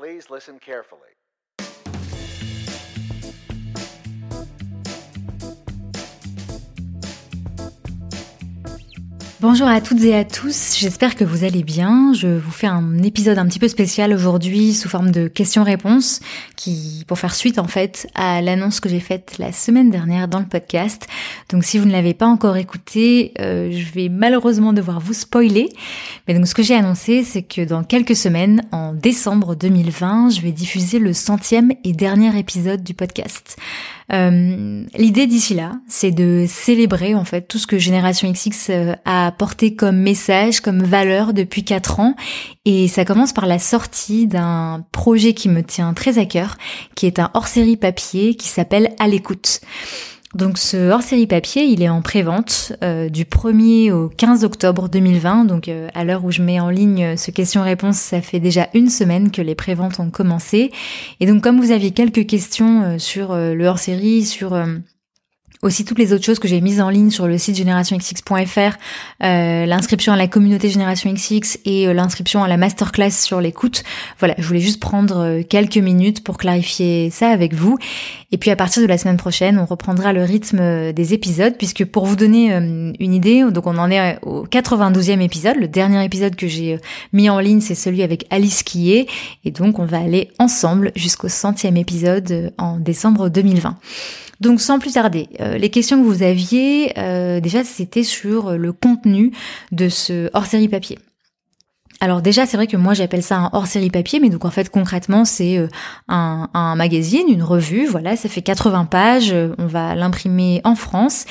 Please listen carefully. Bonjour à toutes et à tous, j'espère que vous allez bien. Je vous fais un épisode un petit peu spécial aujourd'hui sous forme de questions-réponses qui pour faire suite en fait à l'annonce que j'ai faite la semaine dernière dans le podcast. Donc si vous ne l'avez pas encore écouté, euh, je vais malheureusement devoir vous spoiler. Mais donc ce que j'ai annoncé, c'est que dans quelques semaines, en décembre 2020, je vais diffuser le centième et dernier épisode du podcast. Euh, L'idée d'ici là, c'est de célébrer en fait tout ce que Génération XX euh, a apporté comme message, comme valeur depuis quatre ans. Et ça commence par la sortie d'un projet qui me tient très à cœur, qui est un hors-série papier qui s'appelle À l'écoute. Donc ce hors-série papier, il est en pré-vente euh, du 1er au 15 octobre 2020. Donc euh, à l'heure où je mets en ligne ce question-réponse, ça fait déjà une semaine que les pré-ventes ont commencé. Et donc comme vous aviez quelques questions euh, sur le hors-série, sur aussi toutes les autres choses que j'ai mises en ligne sur le site générationxx.fr, euh, l'inscription à la communauté Génération XX et euh, l'inscription à la masterclass sur l'écoute. Voilà, je voulais juste prendre euh, quelques minutes pour clarifier ça avec vous. Et puis à partir de la semaine prochaine, on reprendra le rythme des épisodes, puisque pour vous donner une idée, donc on en est au 92e épisode. Le dernier épisode que j'ai mis en ligne, c'est celui avec Alice Quillet. Et donc on va aller ensemble jusqu'au centième épisode en décembre 2020. Donc sans plus tarder, euh, les questions que vous aviez, euh, déjà c'était sur le contenu de ce hors-série papier. Alors déjà, c'est vrai que moi j'appelle ça un hors-série papier, mais donc en fait concrètement c'est euh, un, un, magazine, une revue, voilà, ça fait 80 pages, on va l'imprimer en France.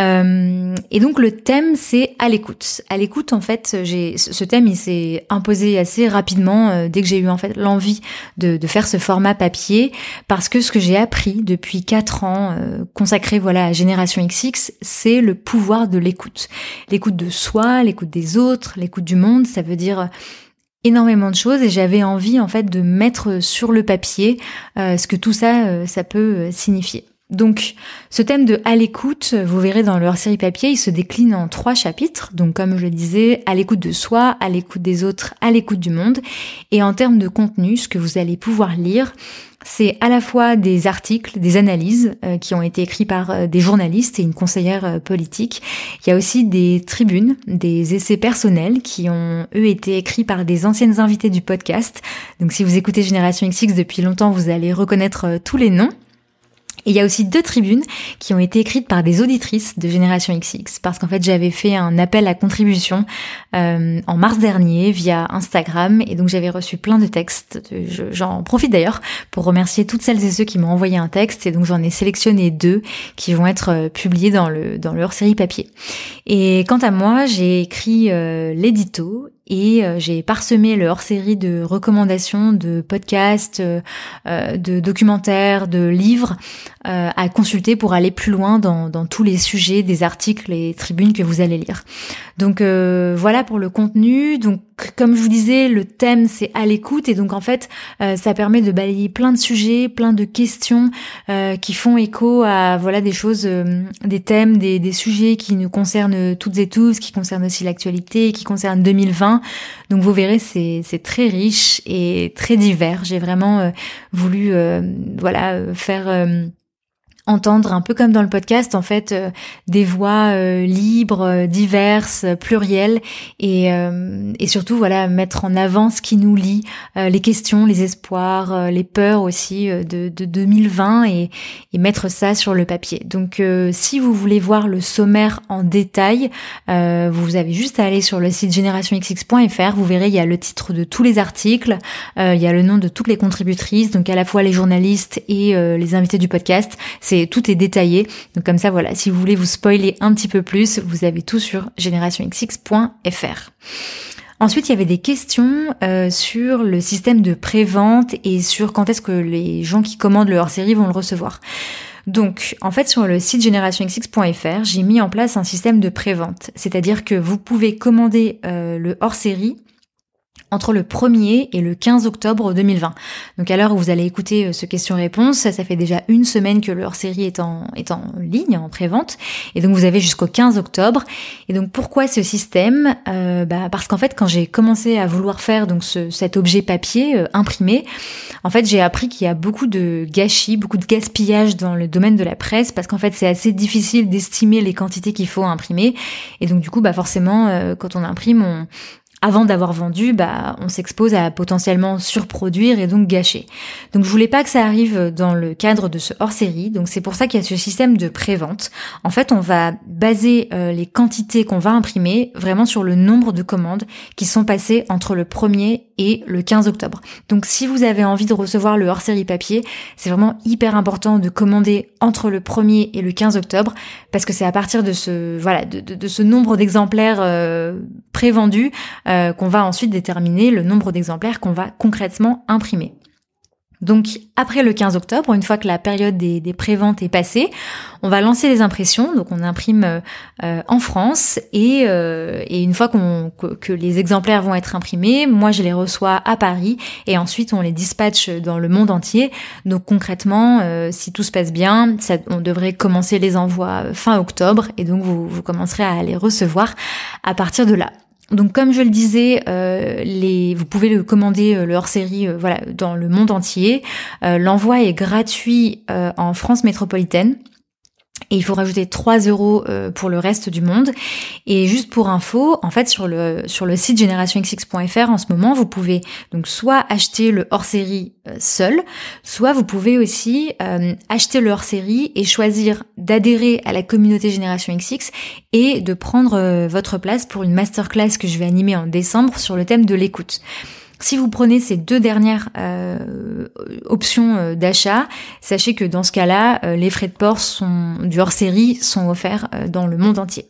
Euh, et donc le thème c'est à l'écoute. À l'écoute en fait, j'ai ce thème il s'est imposé assez rapidement euh, dès que j'ai eu en fait l'envie de, de, faire ce format papier parce que ce que j'ai appris depuis quatre ans euh, consacré voilà à Génération XX, c'est le pouvoir de l'écoute. L'écoute de soi, l'écoute des autres, l'écoute du monde, ça veut dire énormément de choses et j'avais envie en fait de mettre sur le papier ce que tout ça ça peut signifier. Donc, ce thème de à l'écoute, vous verrez dans leur série papier, il se décline en trois chapitres. Donc, comme je le disais, à l'écoute de soi, à l'écoute des autres, à l'écoute du monde. Et en termes de contenu, ce que vous allez pouvoir lire, c'est à la fois des articles, des analyses euh, qui ont été écrits par euh, des journalistes et une conseillère euh, politique. Il y a aussi des tribunes, des essais personnels qui ont eux été écrits par des anciennes invitées du podcast. Donc si vous écoutez Génération XX depuis longtemps, vous allez reconnaître tous les noms. Et il y a aussi deux tribunes qui ont été écrites par des auditrices de Génération XX, parce qu'en fait j'avais fait un appel à contribution euh, en mars dernier via Instagram, et donc j'avais reçu plein de textes. J'en profite d'ailleurs pour remercier toutes celles et ceux qui m'ont envoyé un texte, et donc j'en ai sélectionné deux qui vont être euh, publiés dans le dans leur série papier. Et quant à moi, j'ai écrit euh, l'édito et euh, j'ai parsemé le hors-série de recommandations de podcasts, euh, euh, de documentaires, de livres à consulter pour aller plus loin dans, tous les sujets des articles et tribunes que vous allez lire. Donc voilà pour le contenu. Comme je vous disais, le thème c'est à l'écoute et donc en fait ça permet de balayer plein de sujets, plein de questions qui font écho à voilà des choses, des thèmes, des, sujets qui nous concernent toutes et tous, qui concernent aussi l'actualité, qui concernent 2020 donc vous verrez, c'est très riche et très divers. J'ai vraiment euh, voulu euh, voilà euh, faire entendre un peu comme dans le podcast en fait euh, des voix euh, libres, euh, diverses, plurielles et, et surtout voilà mettre en avant ce qui nous lie, les questions, les espoirs, les peurs aussi de, de 2020 et, et, mettre ça sur le papier. Donc si vous voulez voir le sommaire en détail, vous avez juste à aller sur le site générationxx.fr, vous verrez il y a le titre de tous les articles, il y a le nom de toutes les contributrices, donc à la fois les journalistes et les invités du podcast. C'est tout est détaillé. Donc comme ça, voilà, si vous voulez vous spoiler un petit peu plus, vous avez tout sur generationxx.fr. Ensuite, il y avait des questions euh, sur le système de prévente et sur quand est-ce que les gens qui commandent le hors-série vont le recevoir. Donc, en fait, sur le site generationxx.fr, j'ai mis en place un système de prévente. C'est-à-dire que vous pouvez commander euh, le hors-série entre le 1er et le 15 octobre 2020. Donc à l'heure où vous allez écouter euh, ce question-réponse, ça, fait déjà une semaine que leur série est en, est en ligne, en pré-vente, et donc vous avez jusqu'au 15 octobre. Et donc pourquoi ce système? Euh, bah Parce qu'en fait, quand j'ai commencé à vouloir faire donc ce, cet objet papier euh, imprimé, en fait j'ai appris qu'il y a beaucoup de gâchis, beaucoup de gaspillage dans le domaine de la presse, parce qu'en fait c'est assez difficile d'estimer les quantités qu'il faut imprimer, et donc du coup bah forcément quand on imprime, on, avant d'avoir vendu, bah, on s'expose à potentiellement surproduire et donc gâcher. Donc je voulais pas que ça arrive dans le cadre de ce hors-série, donc c'est pour ça qu'il y a ce système de pré-vente. En fait, on va baser euh, les quantités qu'on va imprimer vraiment sur le nombre de commandes qui sont passées entre le 1er et le 15 octobre. Donc si vous avez envie de recevoir le hors-série papier, c'est vraiment hyper important de commander entre le 1er et le 15 octobre parce que c'est à partir de ce voilà de, ce nombre d'exemplaires euh, prévendus euh, qu'on va ensuite déterminer le nombre d'exemplaires qu'on va concrètement imprimer. Donc après le 15 octobre, une fois que la période des, des préventes est passée, on va lancer les impressions. Donc on imprime euh, en France et, euh, une fois que, les exemplaires vont être imprimés, moi je les reçois à Paris et ensuite on les dispatche dans le monde entier. Donc concrètement, euh, si tout se passe bien, on devrait commencer les envois fin octobre et donc vous commencerez à les recevoir à partir de là. Donc comme je le disais, euh, vous pouvez le commander euh, le hors-série euh, dans le monde entier. L'envoi est gratuit en France métropolitaine. Et il faut rajouter 3 euros euh, pour le reste du monde. Et juste pour info, en fait, sur le, sur le site generationxx.fr, en ce moment, vous pouvez donc soit acheter le hors-série euh, seul, soit vous pouvez aussi euh, acheter le hors-série et choisir d'adhérer à la communauté Génération XX et de prendre votre place pour une masterclass que je vais animer en décembre sur le thème de l'écoute. Si vous prenez ces deux dernières euh, options euh, d'achat, sachez que dans ce cas-là, euh, les frais de port sont, du hors-série sont offerts dans le monde entier.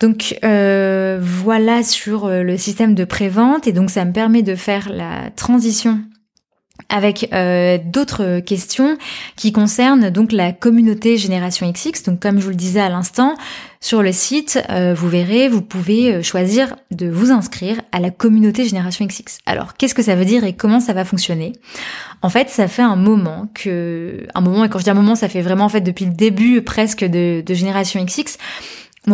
Donc voilà sur le système de prévente et donc ça me permet de faire la transition avec euh, d'autres questions qui concernent donc la communauté Génération XX. Donc comme je vous le disais à l'instant, sur le site, euh, vous verrez, vous pouvez euh, choisir de vous inscrire à la communauté Génération XX. Alors qu'est-ce que ça veut dire et comment ça va fonctionner? En fait, ça fait un moment que, un moment et quand je dis un moment, ça fait vraiment en fait depuis le début presque de, de Génération XX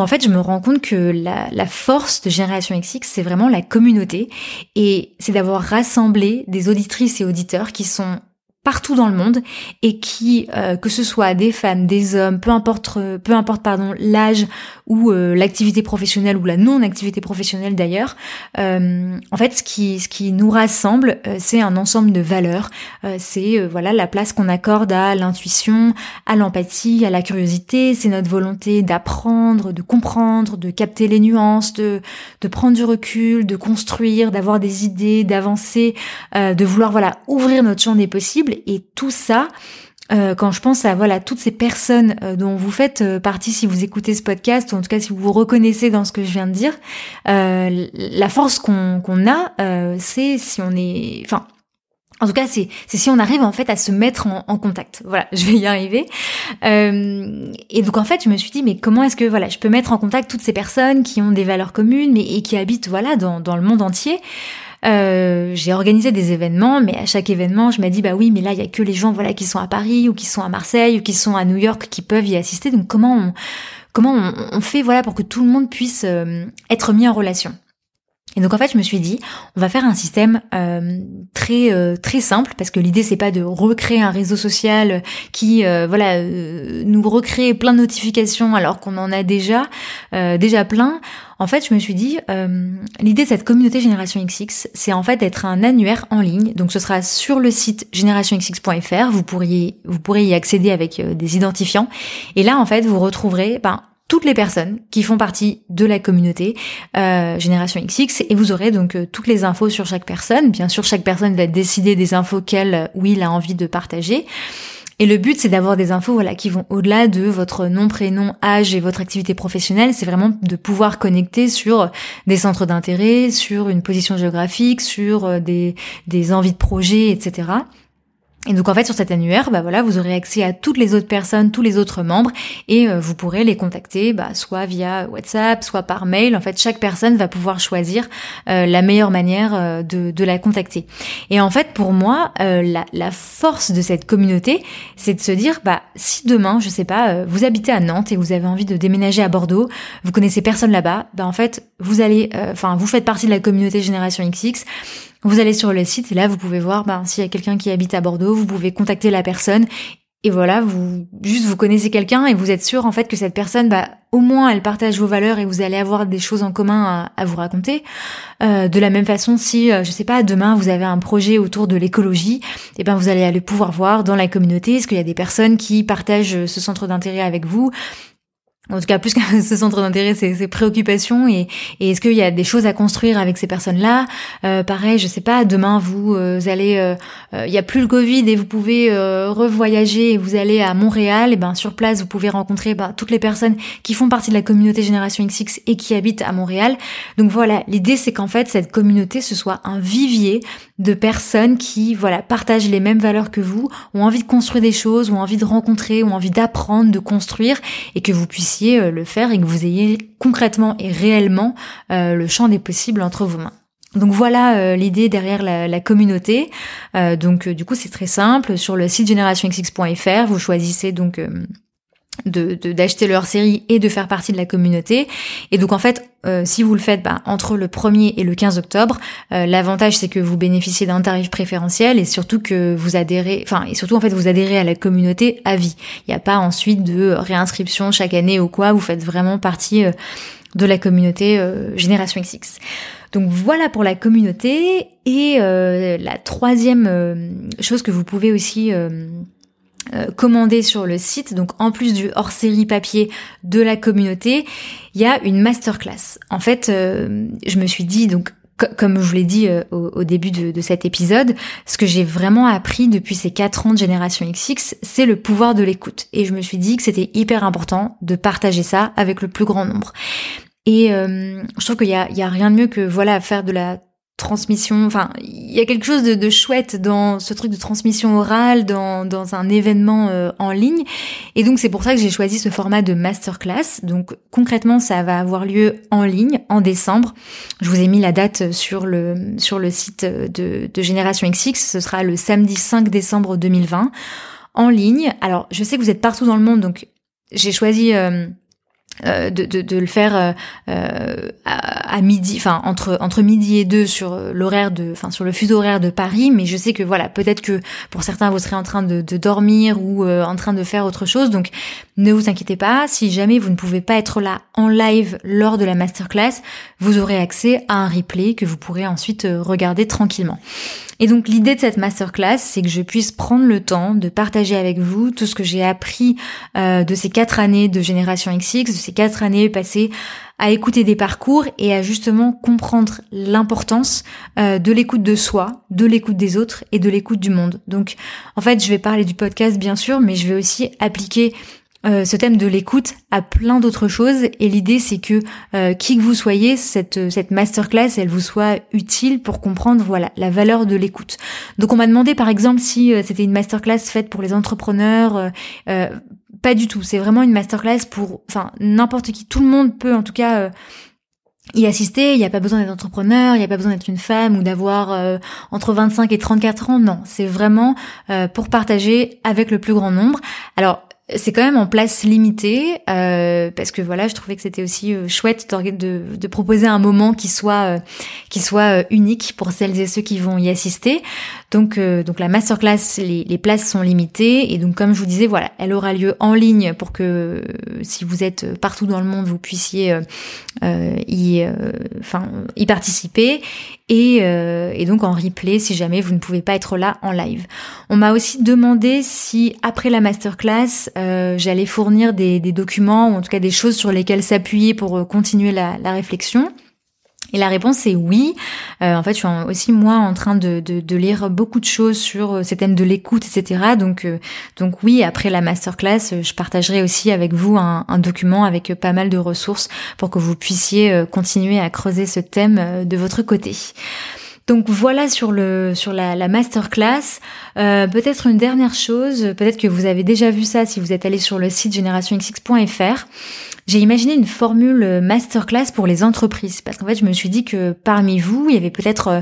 en fait, je me rends compte que la, la force de Génération XX, c'est vraiment la communauté. Et c'est d'avoir rassemblé des auditrices et auditeurs qui sont partout dans le monde et qui, euh, que ce soit des femmes, des hommes, peu importe, peu importe pardon l'âge ou euh, l'activité professionnelle ou la non-activité professionnelle d'ailleurs, euh, en fait ce qui ce qui nous rassemble, c'est un ensemble de valeurs. c'est voilà la place qu'on accorde à l'intuition, à l'empathie, à la curiosité. C'est notre volonté d'apprendre, de comprendre, de capter les nuances, de de prendre du recul, de construire, d'avoir des idées, d'avancer, de vouloir voilà ouvrir notre champ des possibles et tout ça, euh, quand je pense à voilà toutes ces personnes euh, dont vous faites euh, partie si vous écoutez ce podcast ou en tout cas si vous vous reconnaissez dans ce que je viens de dire, la force qu'on a, c'est si on est, enfin. En tout cas, c'est si on arrive en fait à se mettre en, contact. Voilà, je vais y arriver. et donc en fait, je me suis dit mais comment est-ce que voilà, je peux mettre en contact toutes ces personnes qui ont des valeurs communes mais et qui habitent voilà dans le monde entier? Euh, j'ai organisé des événements, mais à chaque événement, je m'ai dit bah oui, mais là il y a que les gens voilà qui sont à Paris ou qui sont à Marseille ou qui sont à New York qui peuvent y assister. Donc comment on, comment on, fait voilà pour que tout le monde puisse euh, être mis en relation? Et donc en fait, je me suis dit, on va faire un système euh, très euh, très simple parce que l'idée c'est pas de recréer un réseau social qui euh, voilà nous recrée plein de notifications alors qu'on en a déjà déjà plein. En fait, je me suis dit, l'idée de cette communauté Génération XX, c'est en fait d'être un annuaire en ligne. Donc ce sera sur le site générationxx.fr. Vous pourriez vous pourrez y accéder avec des identifiants. Et là, en fait, vous retrouverez ben, toutes les personnes qui font partie de la communauté euh, Génération XX et vous aurez donc euh, toutes les infos sur chaque personne. Bien sûr, chaque personne va décider des infos qu'elle ou il a envie de partager. Et le but, c'est d'avoir des infos voilà qui vont au-delà de votre nom, prénom, âge et votre activité professionnelle. C'est vraiment de pouvoir connecter sur des centres d'intérêt, sur une position géographique, sur euh, des, des envies de projet, etc. Et donc en fait sur cet annuaire, bah voilà, vous aurez accès à toutes les autres personnes, tous les autres membres, et euh, vous pourrez les contacter, bah, soit via WhatsApp, soit par mail. En fait, chaque personne va pouvoir choisir euh, la meilleure manière euh, de, de, la contacter. Et en fait, pour moi, la, la, force de cette communauté, c'est de se dire, bah si demain, je sais pas, vous habitez à Nantes et vous avez envie de déménager à Bordeaux, vous connaissez personne là-bas, bah en fait, vous allez, enfin, vous faites partie de la communauté Génération XX vous allez sur le site et là vous pouvez voir ben, s'il y a quelqu'un qui habite à Bordeaux, vous pouvez contacter la personne et voilà, vous juste vous connaissez quelqu'un et vous êtes sûr en fait que cette personne, bah, au moins elle partage vos valeurs et vous allez avoir des choses en commun à, vous raconter. Euh, de la même façon, si euh, je sais pas demain vous avez un projet autour de l'écologie, et eh ben vous allez aller pouvoir voir dans la communauté est-ce qu'il y a des personnes qui partagent ce centre d'intérêt avec vous? En tout cas plus que ce centre d'intérêt, ses, ses, préoccupations et, et est-ce qu'il y a des choses à construire avec ces personnes-là? Euh, Pareil, je sais pas, demain vous, euh, allez, euh, il y a plus le Covid et vous pouvez revoyager et vous allez à Montréal, et ben sur place vous pouvez rencontrer ben, toutes les personnes qui font partie de la communauté Génération XX et qui habitent à Montréal. Donc voilà, l'idée c'est qu'en fait cette communauté ce soit un vivier de personnes qui voilà partagent les mêmes valeurs que vous, ont envie de construire des choses, ont envie de rencontrer, ont envie d'apprendre, de construire et que vous puissiez euh, le faire et que vous ayez concrètement et réellement euh, le champ des possibles entre vos mains. Donc voilà euh, l'idée derrière la, communauté. donc du coup c'est très simple. Sur le site generationxx.fr, vous choisissez donc de d'acheter leur série et de faire partie de la communauté. Et donc en fait, euh, si vous le faites bah, entre le 1er et le 15 octobre, euh, l'avantage c'est que vous bénéficiez d'un tarif préférentiel et surtout que vous adhérez, enfin et surtout en fait vous adhérez à la communauté à vie. Il n'y a pas ensuite de réinscription chaque année ou quoi. Vous faites vraiment partie euh, de la communauté Génération XX. Donc voilà pour la communauté et la troisième chose que vous pouvez aussi euh, commandé sur le site, donc en plus du hors-série papier de la communauté, il y a une masterclass. En fait, euh, je me suis dit, donc comme je vous l'ai dit euh, au, début de, cet épisode, ce que j'ai vraiment appris depuis ces quatre ans de Génération XX, c'est le pouvoir de l'écoute. Et je me suis dit que c'était hyper important de partager ça avec le plus grand nombre. Et je trouve qu'il y a rien de mieux que voilà faire de la transmission. Enfin, il y a quelque chose de, chouette dans ce truc de transmission orale, dans, dans un événement euh, en ligne. Et donc c'est pour ça que j'ai choisi ce format de masterclass. Donc concrètement, ça va avoir lieu en ligne en décembre. Je vous ai mis la date sur le sur le site de, de Génération XX. Ce sera le samedi 5 décembre 2020 en ligne. Alors je sais que vous êtes partout dans le monde, donc j'ai choisi euh, euh, de, de, de, le faire euh, euh à, midi, enfin entre entre midi et deux sur l'horaire de, enfin sur le fuseau horaire de Paris. Mais je sais que voilà, peut-être que pour certains vous serez en train de, de dormir ou euh, en train de faire autre chose. Donc ne vous inquiétez pas. Si jamais vous ne pouvez pas être là en live lors de la masterclass, vous aurez accès à un replay que vous pourrez ensuite regarder tranquillement. Et donc l'idée de cette masterclass, c'est que je puisse prendre le temps de partager avec vous tout ce que j'ai appris euh, de ces quatre années de Génération XX, ces quatre années passées à écouter des parcours et à justement comprendre l'importance euh, de l'écoute de soi, de l'écoute des autres et de l'écoute du monde. Donc en fait, je vais parler du podcast bien sûr, mais je vais aussi appliquer euh, ce thème de l'écoute à plein d'autres choses et l'idée c'est que euh, qui que vous soyez cette cette masterclass elle vous soit utile pour comprendre voilà la valeur de l'écoute. Donc on m'a demandé par exemple si c'était une masterclass faite pour les entrepreneurs pas du tout, c'est vraiment une masterclass pour enfin n'importe qui, tout le monde peut en tout cas y assister, il n'y a pas besoin d'être entrepreneur, il n'y a pas besoin d'être une femme ou d'avoir entre 25 et 34 ans, non, c'est vraiment pour partager avec le plus grand nombre. Alors c'est quand même en place limitée euh, parce que voilà, je trouvais que c'était aussi euh, chouette de, proposer un moment qui soit euh, qui soit euh, unique pour celles et ceux qui vont y assister. Donc donc la masterclass, les, places sont limitées et donc comme je vous disais, voilà, elle aura lieu en ligne pour que si vous êtes partout dans le monde, vous puissiez y enfin y participer et, donc en replay si jamais vous ne pouvez pas être là en live. On m'a aussi demandé si après la masterclass euh, j'allais fournir des, documents ou en tout cas des choses sur lesquelles s'appuyer pour euh, continuer la, réflexion. Et la réponse est oui. Euh, en fait, je suis aussi moi en train de, lire beaucoup de choses sur ces thèmes de l'écoute, etc. Donc, donc oui, après la masterclass, je partagerai aussi avec vous un, un, document avec pas mal de ressources pour que vous puissiez continuer à creuser ce thème de votre côté. Donc voilà sur le sur la, la masterclass. Euh, peut-être une dernière chose, peut-être que vous avez déjà vu ça si vous êtes allé sur le site générationxx.fr j'ai imaginé une formule masterclass pour les entreprises parce qu'en fait je me suis dit que parmi vous il y avait peut-être euh,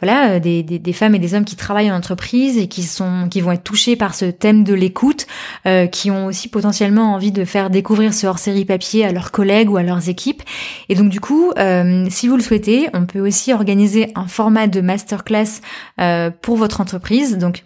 voilà euh, des, des, femmes et des hommes qui travaillent en entreprise et qui sont qui vont être touchés par ce thème de l'écoute euh, qui ont aussi potentiellement envie de faire découvrir ce hors-série papier à leurs collègues ou à leurs équipes. Et donc du coup euh, si vous le souhaitez on peut aussi organiser un format de masterclass euh, pour votre entreprise. Donc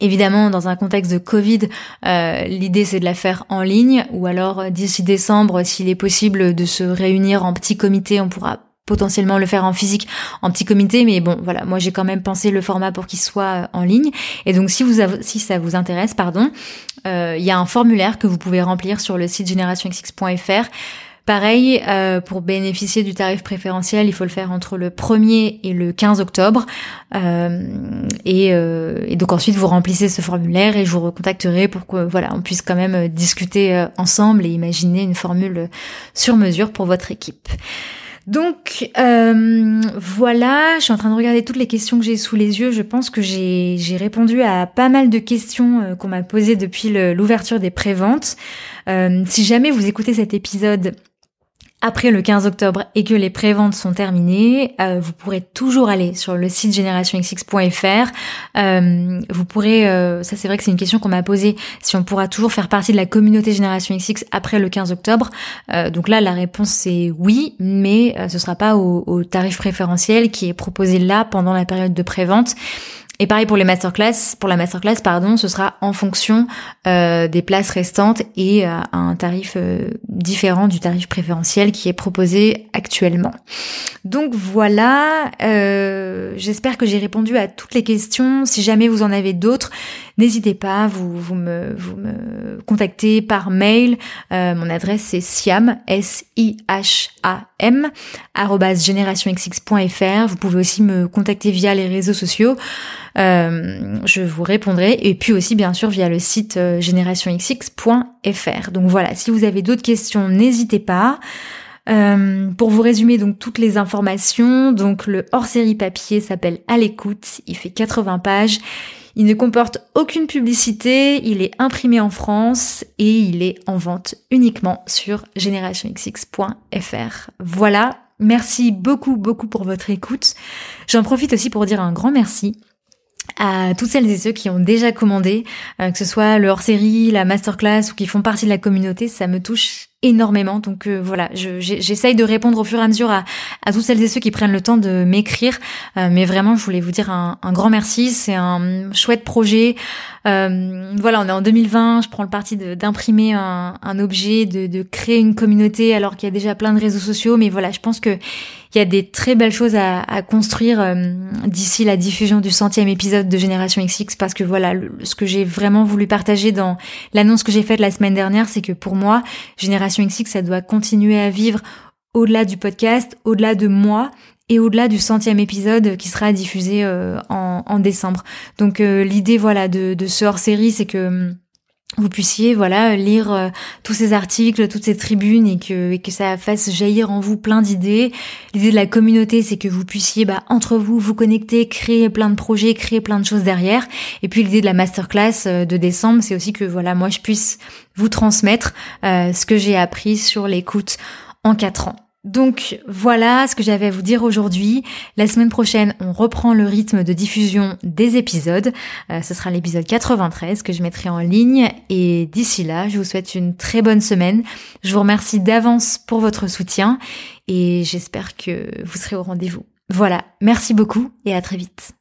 Évidemment, dans un contexte de Covid, euh, l'idée c'est de la faire en ligne, ou alors euh, d'ici décembre, s'il est possible de se réunir en petit comité, on pourra potentiellement le faire en physique en petit comité mais bon voilà moi j'ai quand même pensé le format pour qu'il soit euh, en ligne. Et donc si vous si ça vous intéresse pardon il y a un formulaire que vous pouvez remplir sur le site générationxx.fr Pareil, euh, pour bénéficier du tarif préférentiel, il faut le faire entre le 1er et le 15 octobre. Euh, euh, et, donc ensuite, vous remplissez ce formulaire et je vous recontacterai pour que voilà, on puisse quand même discuter ensemble et imaginer une formule sur mesure pour votre équipe. Donc voilà, je suis en train de regarder toutes les questions que j'ai sous les yeux. Je pense que j'ai répondu à pas mal de questions qu'on m'a posées depuis l'ouverture des préventes. si jamais vous écoutez cet épisode après le 15 octobre et que les préventes sont terminées, euh, vous pourrez toujours aller sur le site générationxx.fr. Euh, vous pourrez, euh, ça c'est vrai que c'est une question qu'on m'a posée, si on pourra toujours faire partie de la communauté Génération XX après le 15 octobre. donc là, la réponse c'est oui, mais ce sera pas au, au tarif préférentiel qui est proposé là pendant la période de prévente. Et pareil pour les masterclass, pour la masterclass, pardon, ce sera en fonction euh, des places restantes et à un tarif euh, différent du tarif préférentiel qui est proposé actuellement. Donc voilà, euh, j'espère que j'ai répondu à toutes les questions. Si jamais vous en avez d'autres, n'hésitez pas, vous, vous, me, vous me contactez par mail. mon adresse c'est siam, S-I-H-A-M. Vous pouvez aussi me contacter via les réseaux sociaux. Euh, je vous répondrai. Et puis aussi, bien sûr, via le site euh, générationxx.fr. Donc voilà, si vous avez d'autres questions, n'hésitez pas. Euh, pour vous résumer donc toutes les informations, donc le hors-série papier s'appelle À l'écoute, il fait 80 pages, il ne comporte aucune publicité, il est imprimé en France et il est en vente uniquement sur générationxx.fr. Voilà, merci beaucoup beaucoup pour votre écoute. J'en profite aussi pour dire un grand merci à toutes celles et ceux qui ont déjà commandé, euh, que ce soit le hors-série, la masterclass ou qui font partie de la communauté, ça me touche énormément. Donc euh, voilà, j'essaye de répondre au fur et à mesure à, toutes celles et ceux qui prennent le temps de m'écrire. Euh, mais vraiment, je voulais vous dire un, grand merci. C'est un chouette projet. Euh, voilà, on est en 2020. Je prends le parti d'imprimer un, objet, de, créer une communauté, alors qu'il y a déjà plein de réseaux sociaux. Mais voilà, je pense que il y a des très belles choses à, construire d'ici la diffusion du centième épisode de Génération XX, parce que voilà, ce que j'ai vraiment voulu partager dans l'annonce que j'ai faite la semaine dernière, c'est que pour moi, Génération XX, ça doit continuer à vivre au-delà du podcast, au-delà de moi et au-delà du centième épisode qui sera diffusé euh, en, décembre. Donc euh, l'idée voilà de, de ce hors-série, c'est que hum, vous puissiez voilà lire euh, tous ces articles, toutes ces tribunes et que, et que ça fasse jaillir en vous plein d'idées. L'idée de la communauté, c'est que vous puissiez bah, entre vous vous connecter, créer plein de projets, créer plein de choses derrière. Et puis l'idée de la masterclass euh, de décembre, c'est aussi que voilà moi je puisse vous transmettre euh, ce que j'ai appris sur l'écoute en quatre ans. Donc voilà ce que j'avais à vous dire aujourd'hui. La semaine prochaine, on reprend le rythme de diffusion des épisodes. Euh, ce sera l'épisode 93 que je mettrai en ligne. Et d'ici là, je vous souhaite une très bonne semaine. Je vous remercie d'avance pour votre soutien et j'espère que vous serez au rendez-vous. Voilà, merci beaucoup et à très vite.